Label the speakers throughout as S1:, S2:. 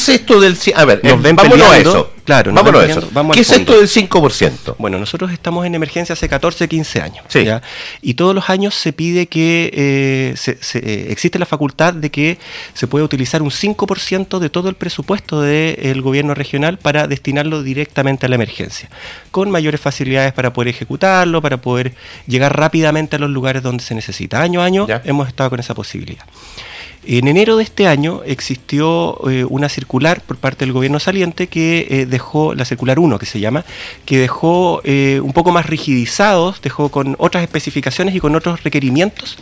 S1: es esto del... A ver,
S2: nos
S1: eh,
S2: ven
S1: vámonos a eso.
S2: claro, nos
S1: vámonos a eso.
S2: vamos
S1: ¿Qué es esto del 5%?
S2: Bueno, nosotros estamos en emergencia hace 14, 15 años.
S1: Sí.
S2: ¿ya? Y todos los años se pide que eh, se- se- eh, existe la facultad de que se pueda utilizar un 5% de todo el presupuesto del gobierno regional para destinarlo directamente a la emergencia, con mayores facilidades para poder ejecutarlo, para poder llegar rápidamente a los lugares donde se necesita. Año a año
S1: Ya.
S2: hemos estado con esa posibilidad. En enero de este año existió eh, una circular por parte del gobierno saliente que eh, dejó, la circular 1 que se llama, que dejó eh, un poco más rigidizados, dejó con otras especificaciones y con otros requerimientos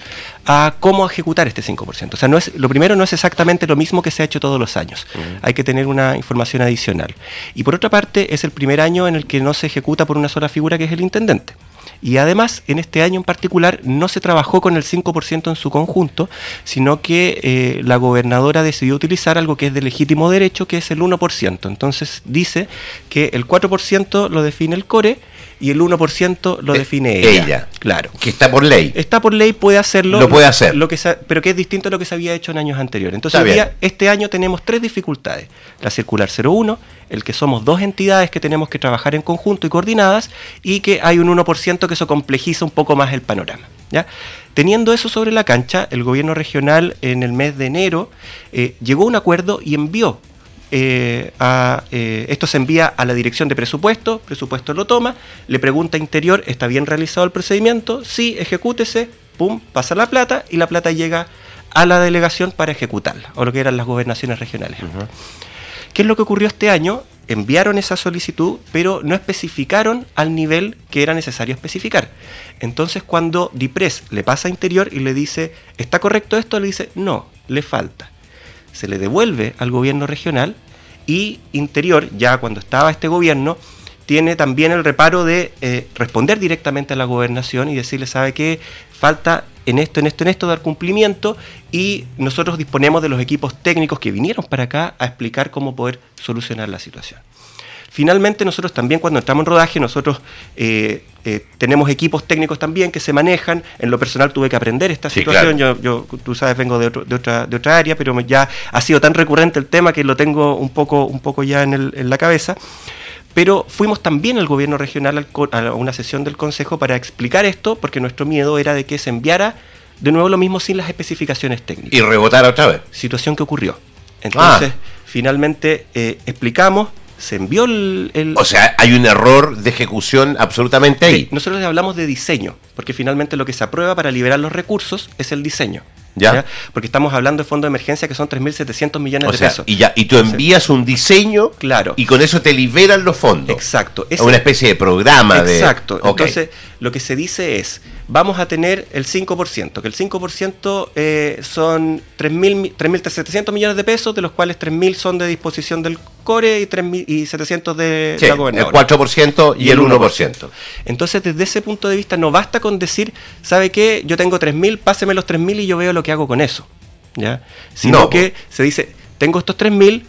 S2: a cómo ejecutar este 5%. O sea, no es, lo primero no es exactamente lo mismo que se ha hecho todos los años. Hay que tener una información adicional. Y por otra parte, es el primer año en el que no se ejecuta por una sola figura que es el intendente. Y además, en este año en particular, no se trabajó con el 5% en su conjunto, sino que eh, la gobernadora decidió utilizar algo que es de legítimo derecho, que es el 1%. Entonces dice que el 4% lo define el CORE y el 1% lo define ella.
S1: ella.
S2: Claro.
S1: Que está por ley.
S2: Está por ley, puede hacerlo.
S1: Lo puede hacer.
S2: Lo que pero que es distinto a lo que se había hecho en años anteriores. Entonces, hoy día, este año tenemos tres dificultades. La circular 01, el que somos dos entidades que tenemos que trabajar en conjunto y coordinadas, y que hay un 1% que eso complejiza un poco más el panorama. ¿ya? Teniendo eso sobre la cancha, el gobierno regional en el mes de enero eh, llegó a un acuerdo y envió eh, a, eh, esto se envía a la dirección de presupuesto, presupuesto lo toma, le pregunta a Interior, ¿está bien realizado el procedimiento? Sí, ejecútese, pum, pasa la plata y la plata llega a la delegación para ejecutarla, o lo que eran las gobernaciones regionales. ¿Qué es lo que ocurrió este año? Enviaron esa solicitud, pero no especificaron al nivel que era necesario especificar. Entonces, cuando DIPRES le pasa a Interior y le dice, ¿está correcto esto? Le dice, no, le falta. Se le devuelve al gobierno regional y Interior, ya cuando estaba este gobierno, tiene también el reparo de eh, responder directamente a la gobernación y decirle, ¿sabe qué? Falta en esto, en esto, en esto dar cumplimiento y nosotros disponemos de los equipos técnicos que vinieron para acá a explicar cómo poder solucionar la situación. Finalmente, nosotros también cuando entramos en rodaje, nosotros eh, eh, tenemos equipos técnicos también que se manejan. En lo personal tuve que aprender esta
S1: Sí,
S2: situación. Yo, yo, tú sabes, vengo de, otro- de otra, de otra área, pero ya ha sido tan recurrente el tema que lo tengo un poco, un poco ya en, el- en la cabeza. Pero fuimos también al gobierno regional a una sesión del Consejo para explicar esto, porque nuestro miedo era de que se enviara de nuevo lo mismo sin las especificaciones técnicas
S1: Y rebotar otra vez.
S2: situación que ocurrió. Entonces, finalmente eh, explicamos, se envió el... el-
S1: O sea, hay un error de ejecución absolutamente ahí.
S2: Sí, nosotros hablamos de diseño, porque finalmente lo que se aprueba para liberar los recursos es el diseño.
S1: Ya.
S2: Porque estamos hablando de fondo de emergencia que son 3.700 millones
S1: O
S2: de
S1: sea,
S2: pesos.
S1: y ya, y tú envías un diseño
S2: Claro.
S1: y con eso te liberan los fondos.
S2: Exacto.
S1: Es una especie de programa de.
S2: Exacto.
S1: Ok.
S2: Entonces, lo que se dice es, vamos a tener el 5%, que el 5% eh, son 3.000 mi- 3.700 millones de pesos, de los cuales 3.000 son de disposición del CORE y 3.000 y 700 de
S1: Sí,
S2: la
S1: el
S2: gobernadora.
S1: 4% y, el 1%.
S2: Entonces, desde ese punto de vista, no basta con decir, ¿sabe qué? Yo tengo 3.000, páseme los 3.000 y yo veo lo que hago con eso. ¿Ya? Sino
S1: No,
S2: que se dice, tengo estos 3.000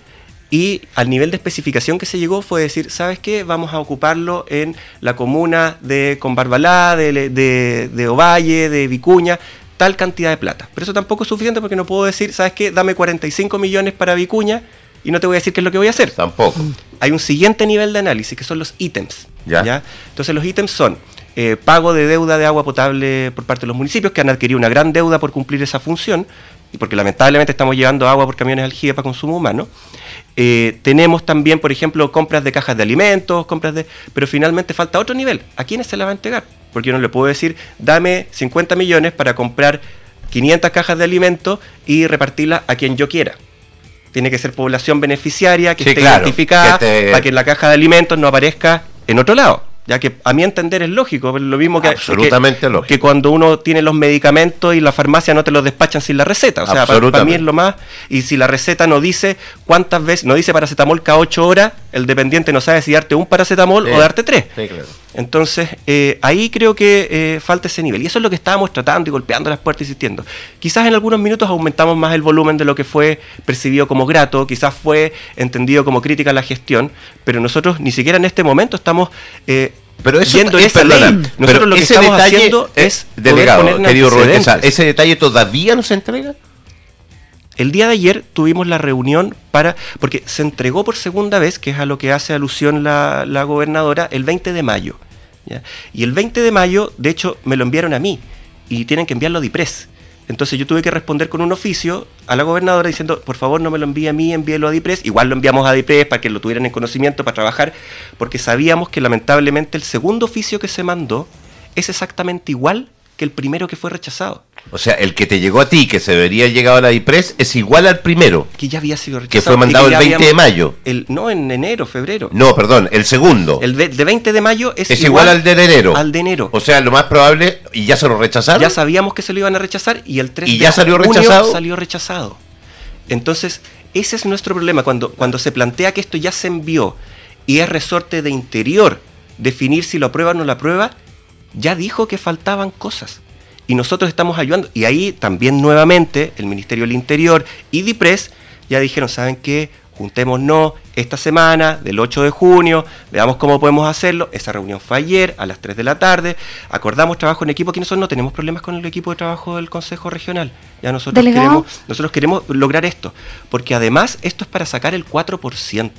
S2: y al nivel de especificación que se llegó fue decir, ¿sabes qué? Vamos a ocuparlo en la comuna de Conbarbalá, de, de, de Ovalle, de Vicuña, tal cantidad de plata. Pero eso tampoco es suficiente porque no puedo decir, ¿sabes qué? Dame 45 millones para Vicuña y no te voy a decir qué es lo que voy a hacer
S1: Tampoco.
S2: hay un siguiente nivel de análisis que son los ítems.
S1: Ya.
S2: Entonces los ítems son eh, pago de deuda de agua potable por parte de los municipios que han adquirido una gran deuda por cumplir esa función porque lamentablemente estamos llevando agua por camiones aljibe para consumo humano. Eh, tenemos también, por ejemplo, compras de cajas de alimentos, compras de... Pero finalmente falta otro nivel. ¿A quiénes se la va a entregar? Porque yo no le puedo decir, dame 50 millones para comprar 500 cajas de alimentos y repartirlas a quien yo quiera. Tiene que ser población beneficiaria, que
S1: Sí,
S2: esté
S1: claro,
S2: identificada,
S1: que te-
S2: para que en la caja de alimentos no aparezca en otro lado. Ya que a mi entender es lógico, lo mismo que,
S1: Absolutamente
S2: que,
S1: lógico.
S2: que cuando uno tiene los medicamentos y la farmacia no te los despachan sin la receta. O sea, para, para mí es lo más. Y si la receta no dice cuántas veces, no dice paracetamol cada ocho horas, el dependiente no sabe si darte un paracetamol
S1: Sí.
S2: o darte tres.
S1: Sí, claro.
S2: Entonces, eh, ahí creo que eh, falta ese nivel. Y eso es lo que estábamos tratando y golpeando las puertas, insistiendo. Quizás en algunos minutos aumentamos más el volumen de lo que fue percibido como grato, quizás fue entendido como crítica a la gestión, pero nosotros ni siquiera en este momento estamos eh,
S1: Pero eso
S2: yendo
S1: es, perdona,
S2: ley. Nosotros
S1: pero
S2: lo que
S1: ese
S2: estamos
S1: detalle,
S2: haciendo es
S1: delegado, querido Rubén ese detalle todavía no se entrega.
S2: El día de ayer tuvimos la reunión para, porque se entregó por segunda vez, que es a lo que hace alusión la, la gobernadora, el 20 de mayo. Y el 20 de mayo, de hecho, me lo enviaron a mí y tienen que enviarlo a DIPRES. Entonces yo tuve que responder con un oficio a la gobernadora diciendo, por favor no me lo envíe a mí, envíelo a DIPRES. Igual lo enviamos a DIPRES para que lo tuvieran en conocimiento, para trabajar, porque sabíamos que lamentablemente el segundo oficio que se mandó es exactamente igual que el primero que fue rechazado.
S1: O sea, el que te llegó a ti, que se debería llegado a la IPRES, es igual al primero.
S2: Que ya había sido rechazado.
S1: Que fue mandado el 20 de mayo.
S2: El, no, en enero, febrero.
S1: No, perdón, el segundo.
S2: El de, de 20 de mayo es,
S1: es igual, al de enero.
S2: Al de enero.
S1: O sea, lo más probable, y ya se lo rechazaron.
S2: Ya sabíamos que se lo iban a rechazar y el 3
S1: ¿Y
S2: de
S1: ya salió
S2: junio
S1: rechazado?
S2: salió rechazado. Entonces, ese es nuestro problema. Cuando, cuando se plantea que esto ya se envió y es resorte de interior definir si lo aprueba o no lo aprueba, ya dijo que faltaban cosas. Y nosotros estamos ayudando. Y ahí también nuevamente el Ministerio del Interior y DIPRES ya dijeron, ¿saben qué? Juntémonos esta semana, del 8 de junio, veamos cómo podemos hacerlo. Esa reunión fue ayer a las 3 de la tarde. Acordamos trabajo en equipo, que nosotros no tenemos problemas con el equipo de trabajo del Consejo Regional. Ya nosotros
S3: ¿Delegado?
S2: queremos, nosotros queremos lograr esto, porque además esto es para sacar el 4%.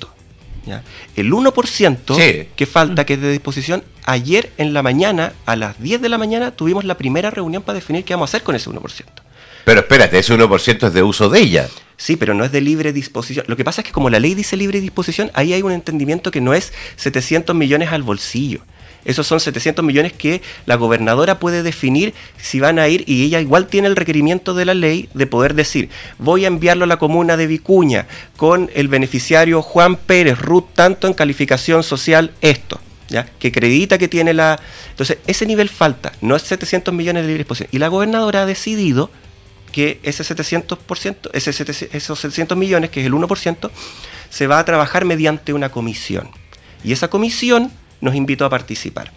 S2: ¿Ya? El 1%
S1: Sí.
S2: que falta, que es de disposición, ayer en la mañana, a las 10 de la mañana, tuvimos la primera reunión para definir qué vamos a hacer con ese 1%.
S1: Pero espérate, ese 1% es de uso de ella.
S2: Sí, pero no es de libre disposición. Lo que pasa es que como la ley dice libre disposición, ahí hay un entendimiento que no es 700 millones al bolsillo. Esos son 700 millones que la gobernadora puede definir si van a ir y ella igual tiene el requerimiento de la ley de poder decir, voy a enviarlo a la comuna de Vicuña con el beneficiario Juan Pérez, Ruth, tanto en calificación social, esto. ¿Ya? que acredita que tiene la... Entonces, ese nivel falta, no es 700 millones de libre disposición. Y la gobernadora ha decidido que ese 700%, ese 700 esos 700 millones, que es el 1%, se va a trabajar mediante una comisión. Y esa comisión nos invitó a participar.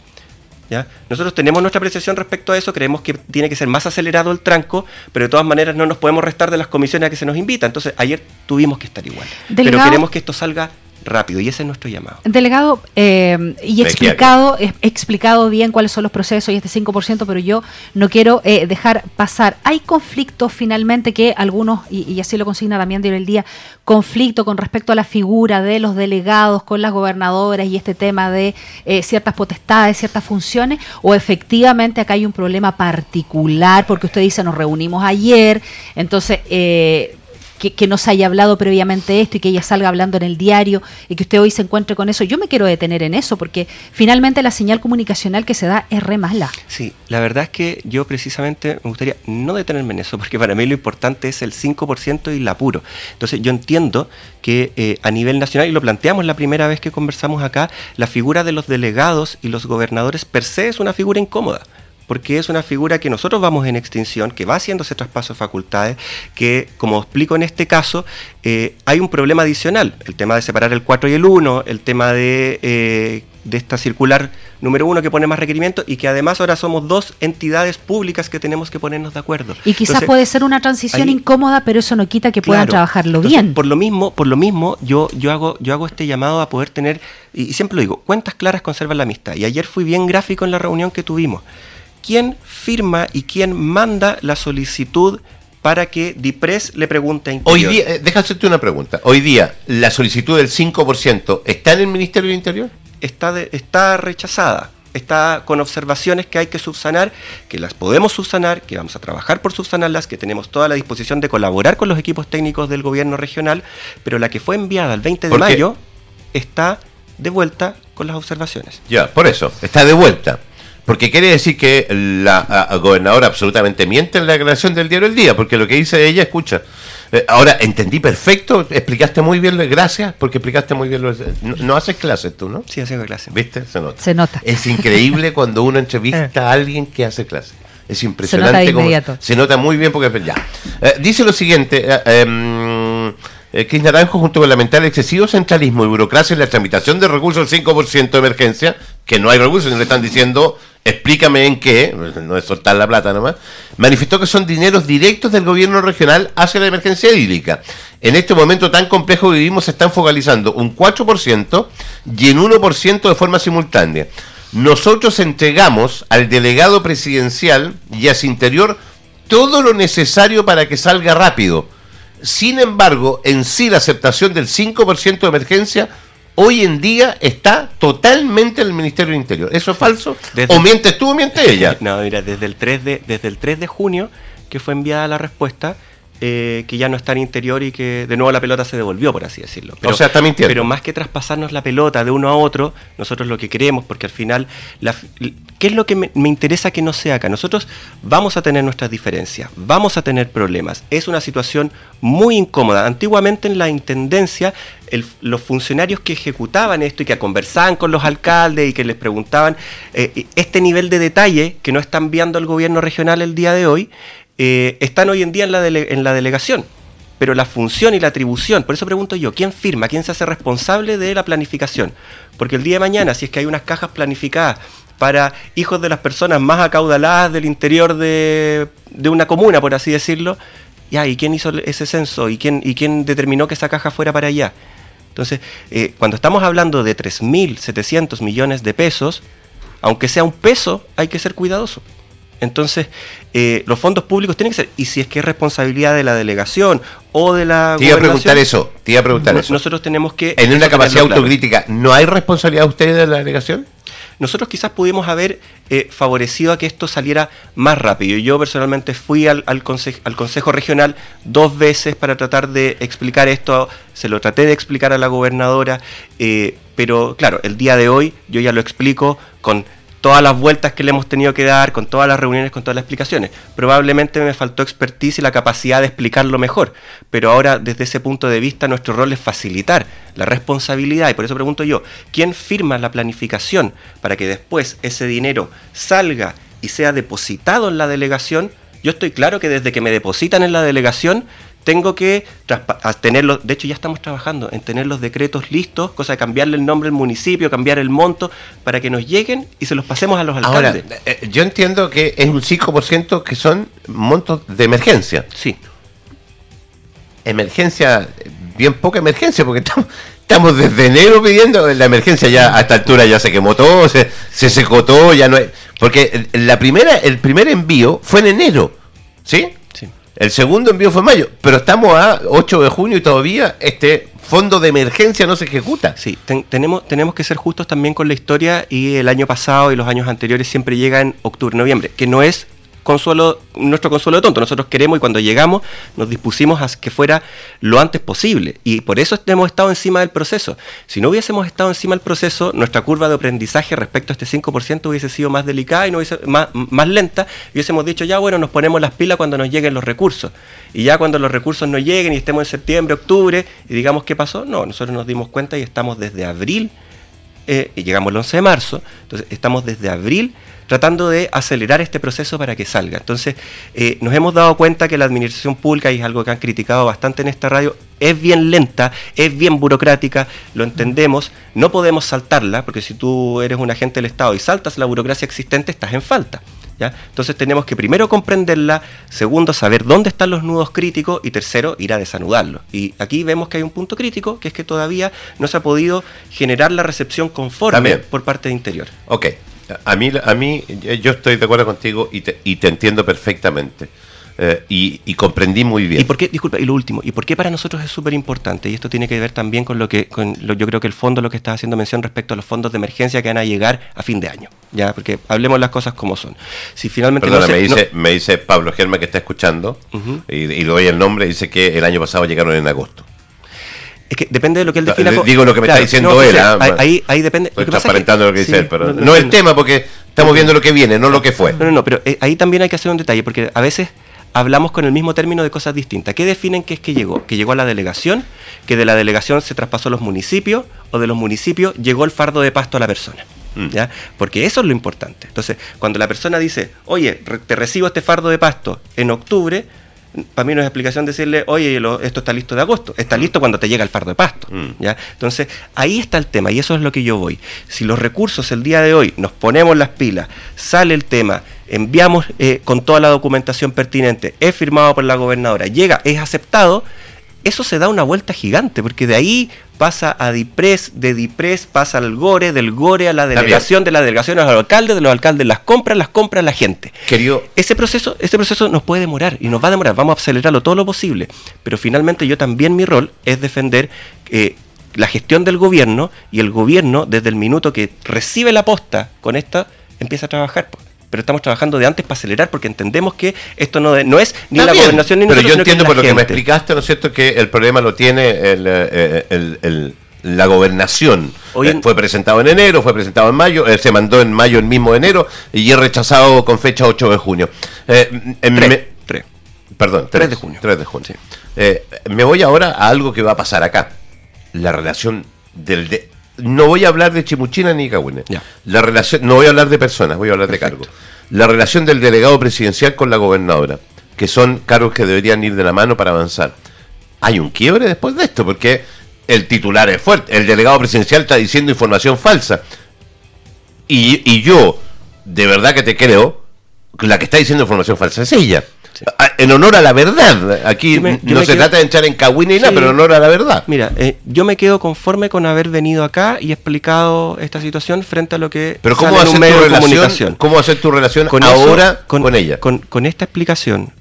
S2: ¿ya? Nosotros tenemos nuestra apreciación respecto a eso, creemos que tiene que ser más acelerado el tranco, pero de todas maneras no nos podemos restar de las comisiones a que se nos invita. Entonces, ayer tuvimos que estar igual. Pero queremos que esto salga rápido y ese es nuestro llamado.
S3: Delegado, eh, y explicado, explicado bien cuáles son los procesos y este 5%, pero yo no quiero eh, dejar pasar. Hay conflictos finalmente que algunos, y, y así lo consigna también Diario El Día, conflicto con respecto a la figura de los delegados con las gobernadoras y este tema de eh, ciertas potestades, ciertas funciones, o efectivamente acá hay un problema particular, porque usted dice nos reunimos ayer, entonces... Eh, que, que no se haya hablado previamente esto y que ella salga hablando en el diario y que usted hoy se encuentre con eso. Yo me quiero detener en eso porque finalmente la señal comunicacional que se da es re mala.
S2: Sí, la verdad es que yo precisamente me gustaría no detenerme en eso, porque para mí lo importante es el 5% y el apuro. Entonces yo entiendo que eh, a nivel nacional, y lo planteamos la primera vez que conversamos acá, la figura de los delegados y los gobernadores per se es una figura incómoda porque es una figura que nosotros vamos en extinción, que va haciendo ese traspaso de facultades, que, como explico en este caso, eh, hay un problema adicional, el tema de separar el 4 y el 1, el tema de, eh, de esta circular número 1 que pone más requerimientos y que además ahora somos dos entidades públicas que tenemos que ponernos de acuerdo.
S3: Y quizás
S2: Entonces,
S3: puede ser una transición
S2: ahí-
S3: incómoda, pero eso no quita que puedan
S2: Claro.
S3: trabajarlo
S2: Entonces,
S3: bien.
S2: Por lo mismo, por lo mismo yo, yo, hago, yo hago este llamado a poder tener, y, y siempre lo digo, cuentas claras conservan la amistad. Y ayer fui bien gráfico en la reunión que tuvimos. ¿Quién firma y quién manda la solicitud para que DIPRES le pregunte a
S1: Hoy
S2: Interior?
S1: día, eh, deja hacerte una pregunta. Hoy día, ¿la solicitud del 5% está en el Ministerio del Interior?
S2: está, de- está rechazada. Está con observaciones que hay que subsanar, que las podemos subsanar, que vamos a trabajar por subsanarlas, que tenemos toda la disposición de colaborar con los equipos técnicos del gobierno regional, pero la que fue enviada el 20 de mayo está de vuelta con las observaciones.
S1: Ya, por eso, está de vuelta. Porque quiere decir que la a- gobernadora absolutamente miente en la declaración del diario El Día, porque lo que dice ella, escucha. eh, ahora, entendí perfecto, explicaste muy bien, gracias, porque explicaste muy bien. Lo, no, no haces clases tú, ¿no?
S2: Sí, haciendo clase.
S1: ¿Viste? Se nota.
S3: Se nota.
S1: Es increíble cuando uno entrevista a alguien que hace clases. Es impresionante.
S3: Se nota inmediato.
S1: se nota muy bien porque ya. Eh, dice lo siguiente. eh, em, eh, Cris Naranjo, junto con lamentar el excesivo centralismo y burocracia en la tramitación de recursos del 5% de emergencia, que no hay recursos, sino le están diciendo, explícame en qué, no es soltar la plata nomás, manifestó que son dineros directos del gobierno regional hacia la emergencia hídrica. En este momento tan complejo que vivimos se están focalizando un 4% y en 1% de forma simultánea. Nosotros entregamos al delegado presidencial y a su interior todo lo necesario para que salga rápido. Sin embargo, en sí la aceptación del 5% de emergencia hoy en día está totalmente en el Ministerio del Interior. ¿Eso es falso?
S2: Desde-
S1: ¿O mientes tú o miente ella?
S2: No, mira, desde el 3 de, desde el 3 de junio que fue enviada la respuesta, eh, que ya no está en interior y que de nuevo la pelota se devolvió, por así decirlo.
S1: O sea, está mintiendo.
S2: Pero más que traspasarnos la pelota de uno a otro, nosotros lo que queremos, porque al final, la- ¿qué es lo que me, interesa que no sea acá? Nosotros vamos a tener nuestras diferencias, vamos a tener problemas. Es una situación muy incómoda. Antiguamente en la Intendencia, los funcionarios que ejecutaban esto y que conversaban con los alcaldes y que les preguntaban eh, este nivel de detalle que no están viendo el gobierno regional el día de hoy, eh, están hoy en día en la, en la delegación. Pero la función y la atribución, por eso pregunto yo, ¿quién firma? ¿Quién se hace responsable de la planificación? Porque el día de mañana, si es que hay unas cajas planificadas para hijos de las personas más acaudaladas del interior de, de una comuna, por así decirlo, ya, ¿y quién hizo ese censo? ¿Y quién, ¿Y quién determinó que esa caja fuera para allá? Entonces, eh, cuando estamos hablando de 3.700 millones de pesos, aunque sea un peso, hay que ser cuidadoso. Entonces, eh, los fondos públicos tienen que ser, y si es que es responsabilidad de la delegación o de la...
S1: Te iba a preguntar eso, te iba a preguntar
S2: no-
S1: eso.
S2: Nosotros tenemos que...
S1: En una capacidad
S2: claro.
S1: autocrítica, ¿no hay responsabilidad de ustedes de la delegación?
S2: Nosotros quizás pudimos haber eh, favorecido a que esto saliera más rápido. Yo personalmente fui al, al, al Consejo Regional dos veces para tratar de explicar esto. Se lo traté de explicar a la gobernadora, eh, pero claro, el día de hoy yo ya lo explico con todas las vueltas que le hemos tenido que dar, con todas las reuniones, con todas las explicaciones. Probablemente me faltó expertise y la capacidad de explicarlo mejor, pero ahora desde ese punto de vista nuestro rol es facilitar la responsabilidad y por eso pregunto yo, ¿quién firma la planificación para que después ese dinero salga y sea depositado en la delegación? Yo estoy claro que desde que me depositan en la delegación tengo que tenerlos, de hecho ya estamos trabajando en tener los decretos listos, cosa de cambiarle el nombre al municipio, cambiar el monto, para que nos lleguen y se los pasemos a los
S1: Ahora,
S2: alcaldes.
S1: eh, yo entiendo que es un 5% que son montos de emergencia.
S2: sí,
S1: Emergencia, bien poca emergencia, porque estamos, estamos desde enero pidiendo la emergencia ya a esta altura ya se quemó todo, se, se secó todo, ya no hay, porque la primera, el primer envío fue en enero, ¿sí? El segundo envío fue mayo, pero estamos a 8 de junio y todavía este fondo de emergencia no se ejecuta.
S2: Sí, ten- tenemos, tenemos que ser justos también con la historia y el año pasado y los años anteriores siempre llega en octubre, noviembre, que no es consuelo, nuestro consuelo de tonto. Nosotros queremos y cuando llegamos nos dispusimos a que fuera lo antes posible y por eso hemos estado encima del proceso. Si no hubiésemos estado encima del proceso, nuestra curva de aprendizaje respecto a este 5% hubiese sido más delicada y no hubiese, más, más lenta y hubiésemos dicho ya bueno, nos ponemos las pilas cuando nos lleguen los recursos. Y ya cuando los recursos no lleguen y estemos en septiembre, octubre y digamos qué pasó, no, nosotros nos dimos cuenta y estamos desde abril eh, y llegamos el 11 de marzo, entonces estamos desde abril tratando de acelerar este proceso para que salga. Entonces, eh, nos hemos dado cuenta que la administración pública, y es algo que han criticado bastante en esta radio, es bien lenta, es bien burocrática, lo entendemos, no podemos saltarla, porque si tú eres un agente del Estado y saltas la burocracia existente, estás en falta. ¿ya? Entonces tenemos que primero comprenderla, segundo saber dónde están los nudos críticos y tercero ir a desanudarlos. Y aquí vemos que hay un punto crítico, que es que todavía no se ha podido generar la recepción conforme
S1: También.
S2: por parte de Interior.
S1: Ok, a mí, a mí eh, yo estoy de acuerdo contigo y te, y te entiendo perfectamente. Eh, y, y comprendí muy bien.
S2: ¿Y por qué, disculpa, y lo último, y por qué para nosotros es súper importante? Y esto tiene que ver también con lo que, con lo, yo creo que el fondo, lo que está haciendo mención respecto a los fondos de emergencia que van a llegar a fin de año, ya, porque hablemos las cosas como son. Si finalmente
S1: Perdona,
S2: no se-
S1: me,
S2: no-
S1: dice, me dice Pablo Germa que está escuchando y, y le doy el nombre, dice que el año pasado llegaron en agosto.
S2: Es que depende de lo que él
S1: No,
S2: defina.
S1: digo lo que me está diciendo él,
S2: José,
S1: ah,
S2: ahí, ahí, depende.
S1: Estoy transparentando lo que dice él, pero no,
S2: no,
S1: el
S2: no,
S1: tema porque estamos viendo lo que viene, no lo que fue.
S2: No, no, no, pero eh, ahí también hay que hacer un detalle, porque a veces hablamos con el mismo término de cosas distintas. ¿Qué definen que es que llegó? Que llegó a la delegación, que de la delegación se traspasó a los municipios, o de los municipios llegó el fardo de pasto a la persona.
S1: Mm.
S2: ¿Ya? Porque eso es lo importante. Entonces, cuando la persona dice, oye, te recibo este fardo de pasto en octubre, para mí no es explicación decirle, oye, lo- esto está listo de agosto. Está listo cuando te llega el fardo de pasto.
S1: Mm.
S2: ¿ya? Entonces, ahí está el tema y eso es lo que yo voy. Si los recursos el día de hoy nos ponemos las pilas, sale el tema, enviamos eh, con toda la documentación pertinente, es firmado por la gobernadora, llega, es aceptado, eso se da una vuelta gigante, porque de ahí pasa a DIPRES, de DIPRES pasa al GORE, del GORE a la delegación, de la delegación a los alcaldes, de los alcaldes las compras, las compras la gente.
S1: Querido.
S2: Ese proceso, ese proceso nos puede demorar y nos va a demorar, vamos a acelerarlo todo lo posible, pero finalmente yo también mi rol es defender eh, la gestión del gobierno y el gobierno desde el minuto que recibe la posta con esta empieza a trabajar. Pero estamos trabajando de antes para acelerar porque entendemos que esto no, no es ni la gobernación ni
S1: Pero yo entiendo por lo que me explicaste, ¿no es cierto?, que el problema lo tiene el, eh, la gobernación. Eh, fue presentado en enero, fue presentado en mayo, eh, se mandó en mayo el mismo enero y es rechazado con fecha 8 de junio. Perdón, 3, de junio. 3 de junio. me voy ahora a algo que va a pasar acá la relación del... De, no voy a hablar de Chimuchina ni Cagüine. La relación, no voy a hablar de personas, voy a hablar de cargos. La relación del delegado presidencial con la gobernadora, que son cargos que deberían ir de la mano para avanzar. Hay un quiebre después de esto, porque el titular es fuerte, el delegado presidencial está diciendo información falsa. Y, y yo, de verdad que te creo, la que está diciendo información falsa es ella. Ah, en honor a la verdad. Aquí no se trata de echar en cagüina nada, pero en honor a la verdad.
S2: Mira, eh, yo me quedo conforme con haber venido acá y explicado esta situación frente a lo que
S1: pero ¿cómo ser tu relación, ¿Cómo ser tu relación ahora con, ella?
S2: con esta explicación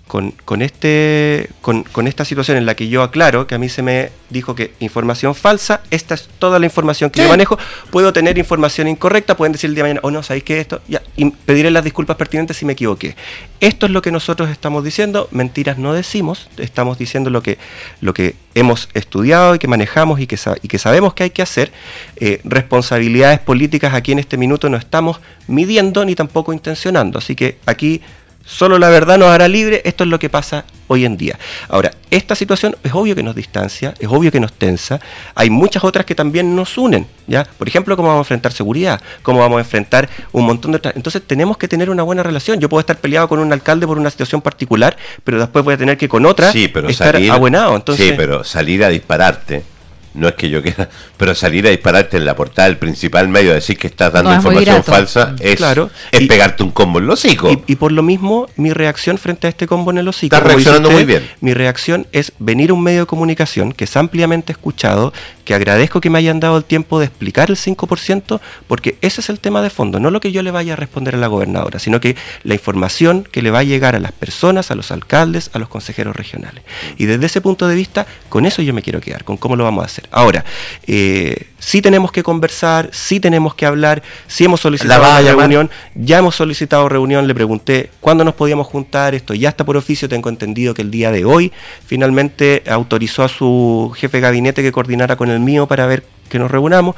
S2: con, este, con, esta situación en la que yo aclaro que a mí se me dijo que información falsa, esta es toda la información que yo manejo, puedo tener información incorrecta, pueden decir el día de mañana, o oh, no, ¿sabéis que esto? Ya, y pediré las disculpas pertinentes si me equivoqué. Esto es lo que nosotros estamos diciendo, mentiras no decimos, estamos diciendo lo que, lo que hemos estudiado y que manejamos y que, sabemos que hay que hacer. Eh, responsabilidades políticas aquí en este minuto no estamos midiendo ni tampoco intencionando, así que aquí Solo la verdad nos hará libre, esto es lo que pasa hoy en día. Ahora, esta situación es obvio que nos distancia, es obvio que nos tensa, hay muchas otras que también nos unen, ¿ya? Por ejemplo, cómo vamos a enfrentar seguridad, cómo vamos a enfrentar un montón de otras... Entonces tenemos que tener una buena relación. Yo puedo estar peleado con un alcalde por una situación particular, pero después voy a tener que con otra
S1: sí, pero
S2: estar
S1: salir,
S2: abuenado. Entonces...
S1: Sí, pero salir a dispararte no es que yo quiera, pero salir a dispararte en la portada del principal medio, decir que estás dando información falsa, es, claro. es pegarte un combo en el hocico.
S2: Y, por lo mismo, mi reacción frente a este combo en el hocico.
S1: Estás reaccionando muy bien.
S2: Mi reacción es venir a un medio de comunicación que es ampliamente escuchado, que agradezco que me hayan dado el tiempo de explicar el 5%, porque ese es el tema de fondo, no lo que yo le vaya a responder a la gobernadora, sino que la información que le va a llegar a las personas, a los alcaldes, a los consejeros regionales. Y desde ese punto de vista, con eso yo me quiero quedar, con cómo lo vamos a hacer. Ahora, eh, sí tenemos que conversar, sí tenemos que hablar, sí hemos solicitado reunión, ya hemos solicitado reunión, le pregunté cuándo nos podíamos juntar, esto ya está por oficio, tengo entendido que el día de hoy. Finalmente autorizó a su jefe de gabinete que coordinara con el mío para ver que nos reunamos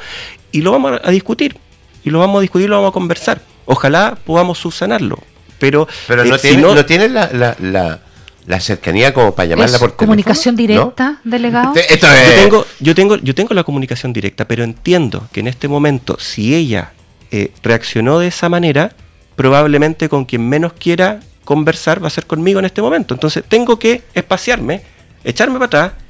S2: y lo vamos a discutir, y lo vamos a discutir, lo vamos a conversar. Ojalá podamos subsanarlo, pero,
S1: pero no, eh, tiene, no, tiene la la cercanía como para llamarla por
S3: comunicación directa, delegado.
S2: yo, tengo, yo, tengo, yo tengo la comunicación directa, pero entiendo que en este momento, si ella eh, reaccionó de esa manera, probablemente con quien menos quiera conversar va a ser conmigo en este momento. Entonces tengo que espaciarme, echarme para atrás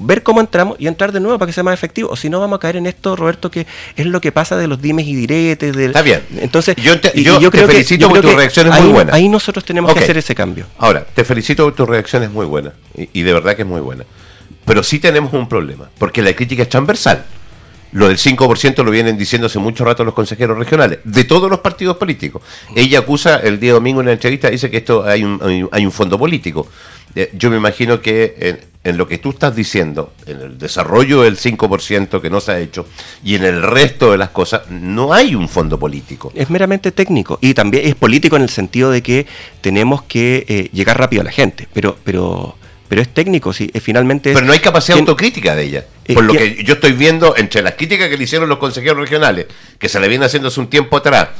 S2: ver cómo entramos y entrar de nuevo para que sea más efectivo. O si no, vamos a caer en esto, Roberto, que es lo que pasa de los dimes y diretes. Del...
S1: Está bien.
S2: Entonces,
S1: yo te, yo, te felicito porque tu reacción es muy buena.
S2: Ahí nosotros tenemos que hacer ese cambio.
S1: Ahora, te felicito porque tu reacción es muy buena. Y, de verdad que es muy buena. Pero sí tenemos un problema, porque la crítica es transversal. Lo del 5% lo vienen diciendo hace mucho rato los consejeros regionales, de todos los partidos políticos. Ella acusa el día domingo en la entrevista, dice que esto hay un, hay un fondo político. Eh, yo me imagino que en, lo que tú estás diciendo, en el desarrollo del 5% que no se ha hecho y en el resto de las cosas, no hay un fondo político.
S2: Es meramente técnico y también es político en el sentido de que tenemos que eh, llegar rápido a la gente, pero... pero pero es técnico, sí, es finalmente...
S1: Pero no hay capacidad autocrítica de ella. Por lo que yo estoy viendo entre las críticas que le hicieron los consejeros regionales, que se le viene haciendo hace un tiempo atrás,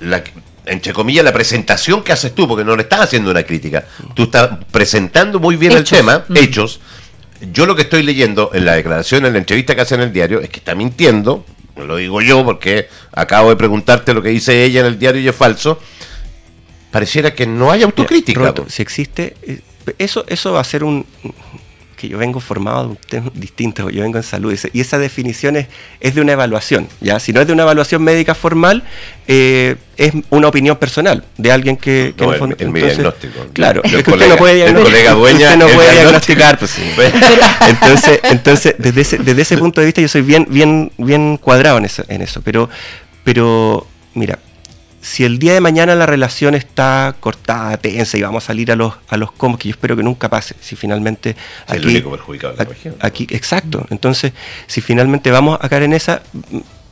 S1: la, entre comillas, la presentación que haces tú, porque no le estás haciendo una crítica, tú estás presentando muy bien el tema, mm. hechos. Yo lo que estoy leyendo en la declaración, en la entrevista que hace en el diario, es que está mintiendo, lo digo yo porque acabo de preguntarte lo que dice ella en el diario y es falso. Pareciera que no hay autocrítica.
S2: si existe, eh, eso, eso va a ser un, que yo vengo formado de un tema distinto, yo vengo en salud, y esa definición es, es, de una evaluación, ¿ya? Si no es de una evaluación médica formal, eh, es una opinión personal de alguien que... que
S1: No,
S2: en
S1: el- el mi diagnóstico.
S2: Claro,
S1: El
S2: es que
S1: colega-
S2: usted no puede diagnosticar. usted no puede diagnosticar, pues sí. Entonces, entonces desde, ese, desde ese punto de vista yo soy bien, bien, bien cuadrado en eso, en eso. Pero, pero, mira, si el día de mañana la relación está cortada, tensa y vamos a salir a los, a los comos, que yo espero que nunca pase, si finalmente
S1: Es el único perjudicado de la región.
S2: aquí, exacto. Entonces, si finalmente vamos a caer en esa,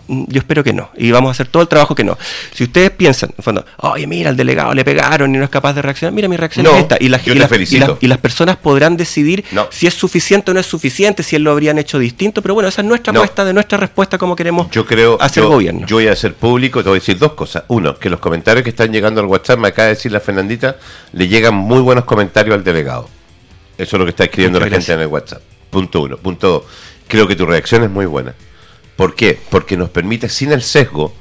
S2: yo espero que no. Y vamos a hacer todo el trabajo que no. Si ustedes piensan, en fondo, oye, mira, al delegado le pegaron y no es capaz de reaccionar, mira, mi reacción
S1: No,
S2: es esta. Y las,
S1: yo
S2: y las- y
S1: felicito.
S2: las- y las personas podrán decidir
S1: No.
S2: si es suficiente o no es suficiente, si él lo habrían hecho distinto. Pero bueno, esa es nuestra
S1: No.
S2: apuesta de nuestra respuesta como queremos
S1: Yo creo
S2: hacer
S1: yo,
S2: gobierno.
S1: Yo voy a hacer público, te voy a decir dos cosas. Uno, que los comentarios que están llegando al WhatsApp, me acaba de decir la Fernandita, le llegan muy buenos comentarios al delegado. Eso es lo que está escribiendo
S2: Muchas
S1: la gente en el WhatsApp. Punto uno. Punto dos. Creo que tu reacción es muy buena. ¿Por qué? Porque nos permite, sin el sesgo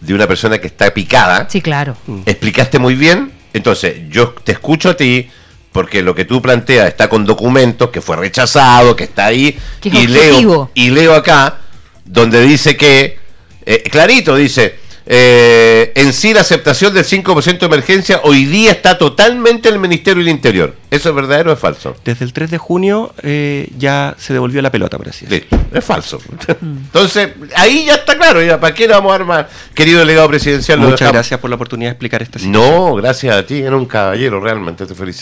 S1: de una persona que está picada,
S3: Sí, claro.
S1: explicaste muy bien, entonces yo te escucho a ti porque lo que tú planteas está con documentos, que fue rechazado, que está ahí,
S3: Que es
S1: y
S3: objetivo.
S1: leo, y leo acá, donde dice que, eh, clarito dice, eh, en sí la aceptación del 5% de emergencia hoy día está totalmente en el Ministerio del Interior. ¿Eso es verdadero o es falso?
S2: Desde el 3 de junio eh, ya se devolvió la pelota, por así decirlo.
S1: Sí, es falso. Entonces, ahí ya está claro, ya, ¿para qué lo vamos a armar? Querido delegado presidencial,
S2: Muchas gracias por la oportunidad de explicar esta situación.
S1: No, gracias a ti, era un caballero, realmente te felicito.